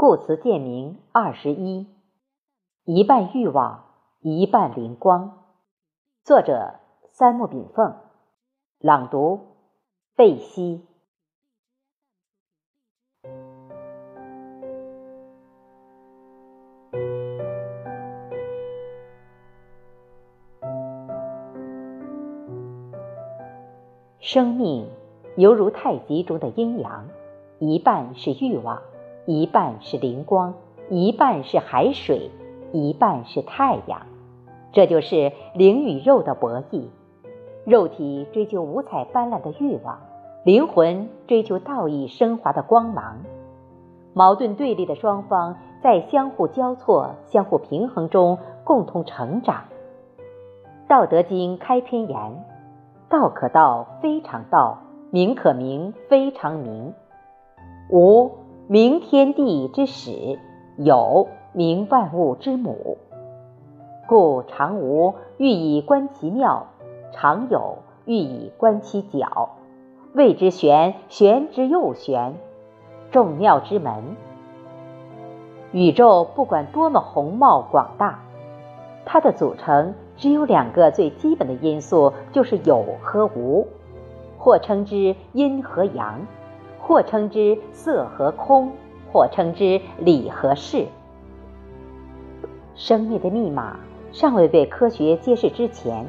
故词鉴明二十一，一半欲望，一半灵光。作者：三木炳凤。朗读：贝西。生命犹如太极中的阴阳，一半是欲望。一半是灵光，一半是海水，一半是太阳，这就是灵与肉的博弈。肉体追求五彩斑斓的欲望，灵魂追求道义升华的光芒。矛盾对立的双方在相互交错、相互平衡中共同成长。《道德经》开篇言：“道可道，非常道；名可名，非常名。”无。明天地之始，有明万物之母。故常无欲以观其妙，常有欲以观其徼。谓之玄，玄之又玄，众妙之门。宇宙不管多么宏茂广大，它的组成只有两个最基本的因素，就是有和无，或称之阴和阳。或称之色和空，或称之理和事。生命的密码尚未被科学揭示之前，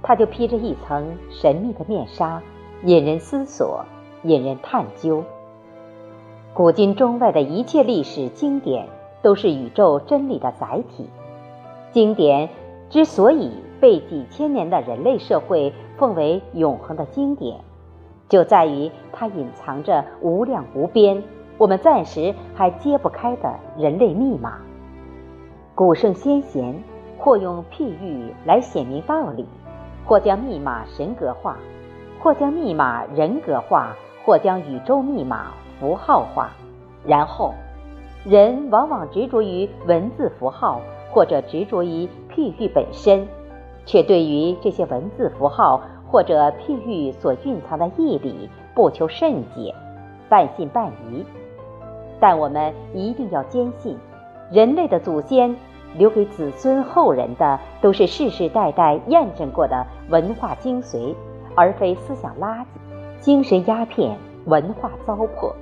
它就披着一层神秘的面纱，引人思索，引人探究。古今中外的一切历史经典，都是宇宙真理的载体。经典之所以被几千年的人类社会奉为永恒的经典。就在于它隐藏着无量无边，我们暂时还揭不开的人类密码。古圣先贤或用譬喻来显明道理，或将密码神格化，或将密码人格化，或将宇宙密码符号化。然后，人往往执着于文字符号，或者执着于譬喻本身，却对于这些文字符号。或者譬喻所蕴藏的义理，不求甚解，半信半疑。但我们一定要坚信，人类的祖先留给子孙后人的，都是世世代代验证过的文化精髓，而非思想垃圾、精神鸦片、文化糟粕。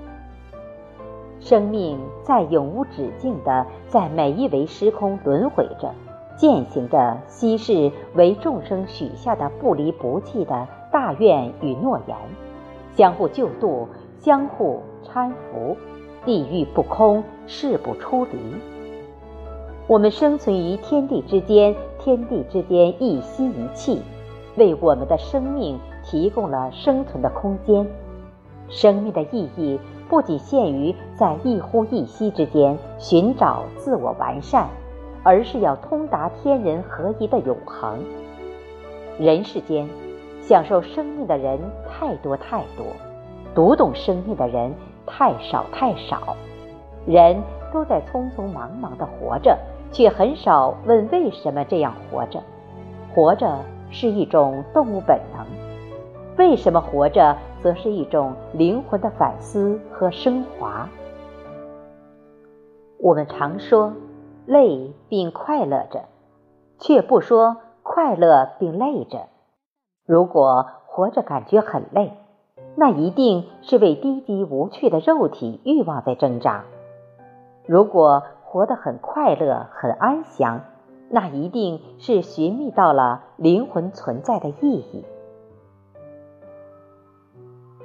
生命在永无止境的在每一维时空轮回着。践行着昔世为众生许下的不离不弃的大愿与诺言，相互救度，相互搀扶，地狱不空，誓不出离。我们生存于天地之间，天地之间一息一气，为我们的生命提供了生存的空间。生命的意义不仅限于在一呼一吸之间寻找自我完善。而是要通达天人合一的永恒。人世间，享受生命的人太多太多，读懂生命的人太少太少。人都在匆匆忙忙的活着，却很少问为什么这样活着。活着是一种动物本能，为什么活着，则是一种灵魂的反思和升华。我们常说。累并快乐着，却不说快乐并累着。如果活着感觉很累，那一定是为低级无趣的肉体欲望在挣扎；如果活得很快乐、很安详，那一定是寻觅到了灵魂存在的意义。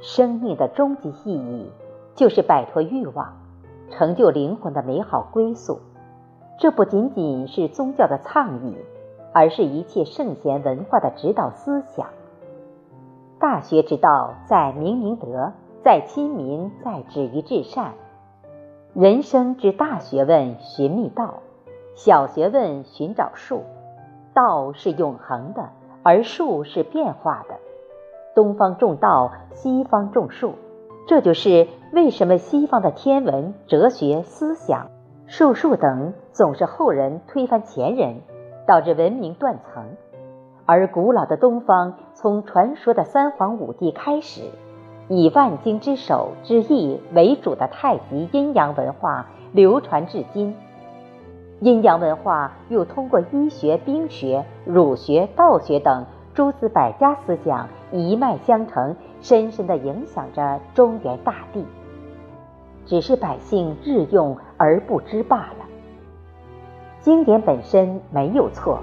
生命的终极意义，就是摆脱欲望，成就灵魂的美好归宿。这不仅仅是宗教的倡议，而是一切圣贤文化的指导思想。大学之道，在明明德，在亲民，在止于至善。人生之大学问，寻觅道；小学问，寻找术。道是永恒的，而术是变化的。东方重道，西方重术。这就是为什么西方的天文、哲学、思想。术数等总是后人推翻前人，导致文明断层；而古老的东方从传说的三皇五帝开始，以万经之首之意为主的太极阴阳文化流传至今，阴阳文化又通过医学、兵学、儒学、道学等诸子百家思想一脉相承，深深地影响着中原大地。只是百姓日用而不知罢了。经典本身没有错，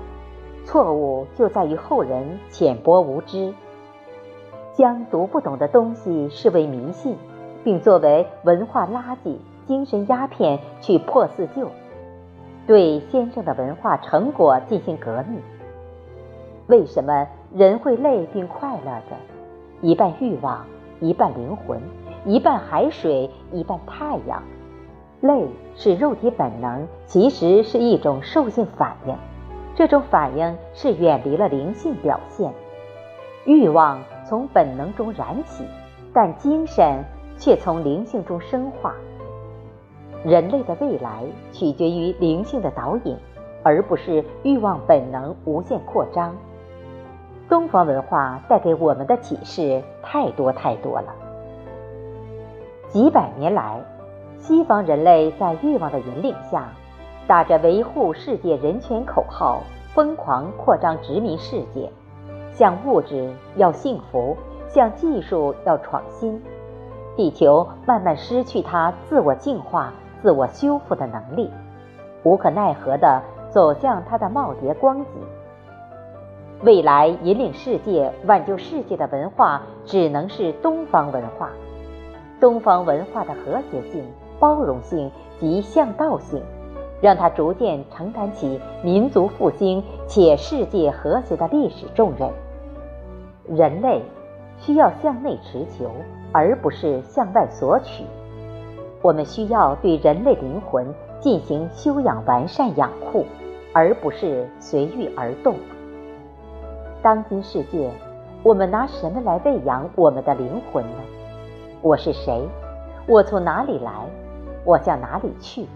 错误就在于后人浅薄无知，将读不懂的东西视为迷信，并作为文化垃圾、精神鸦片去破四旧，对先生的文化成果进行革命。为什么人会累并快乐着？一半欲望，一半灵魂。一半海水，一半太阳。累是肉体本能，其实是一种兽性反应。这种反应是远离了灵性表现。欲望从本能中燃起，但精神却从灵性中生化。人类的未来取决于灵性的导引，而不是欲望本能无限扩张。东方文化带给我们的启示太多太多了。几百年来，西方人类在欲望的引领下，打着维护世界人权口号，疯狂扩张殖民世界，向物质要幸福，向技术要创新，地球慢慢失去它自我净化、自我修复的能力，无可奈何地走向它的耄耋光景。未来引领世界、挽救世界的文化，只能是东方文化。东方文化的和谐性、包容性及向道性，让它逐渐承担起民族复兴且世界和谐的历史重任。人类需要向内持求，而不是向外索取。我们需要对人类灵魂进行修养、完善、养护，而不是随遇而动。当今世界，我们拿什么来喂养我们的灵魂呢？我是谁？我从哪里来？我向哪里去？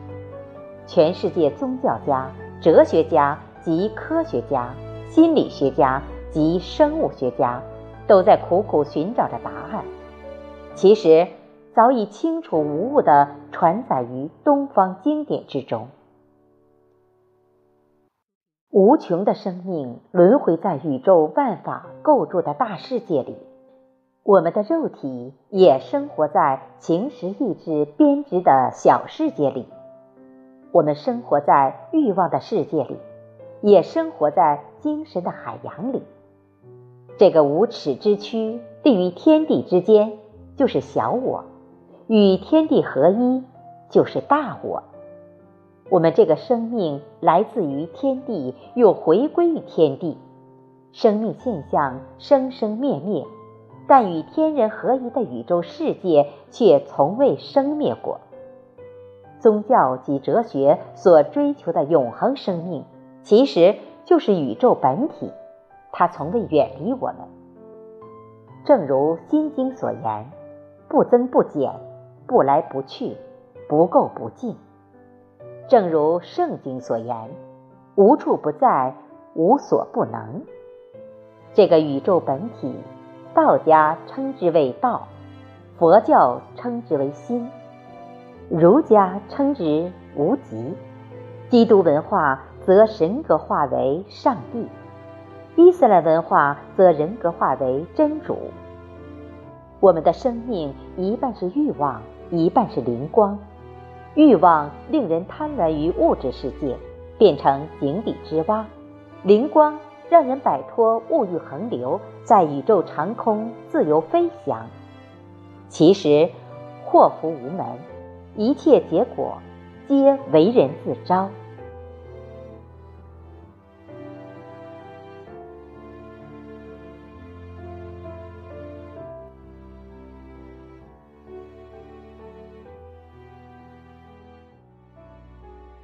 全世界宗教家、哲学家及科学家、心理学家及生物学家，都在苦苦寻找着答案。其实，早已清楚无误地传载于东方经典之中。无穷的生命轮回在宇宙万法构筑的大世界里。我们的肉体也生活在情识意志编织的小世界里，我们生活在欲望的世界里，也生活在精神的海洋里。这个无耻之躯立于天地之间，就是小我；与天地合一，就是大我。我们这个生命来自于天地，又回归于天地。生命现象生生灭灭。但与天人合一的宇宙世界却从未生灭过。宗教及哲学所追求的永恒生命，其实就是宇宙本体，它从未远离我们。正如《心经》所言：“不增不减，不来不去，不垢不净。”正如《圣经》所言：“无处不在，无所不能。”这个宇宙本体。道家称之为道，佛教称之为心，儒家称之无极，基督文化则神格化为上帝，伊斯兰文化则人格化为真主。我们的生命一半是欲望，一半是灵光。欲望令人贪婪于物质世界，变成井底之蛙；灵光。让人摆脱物欲横流，在宇宙长空自由飞翔。其实，祸福无门，一切结果皆为人自招。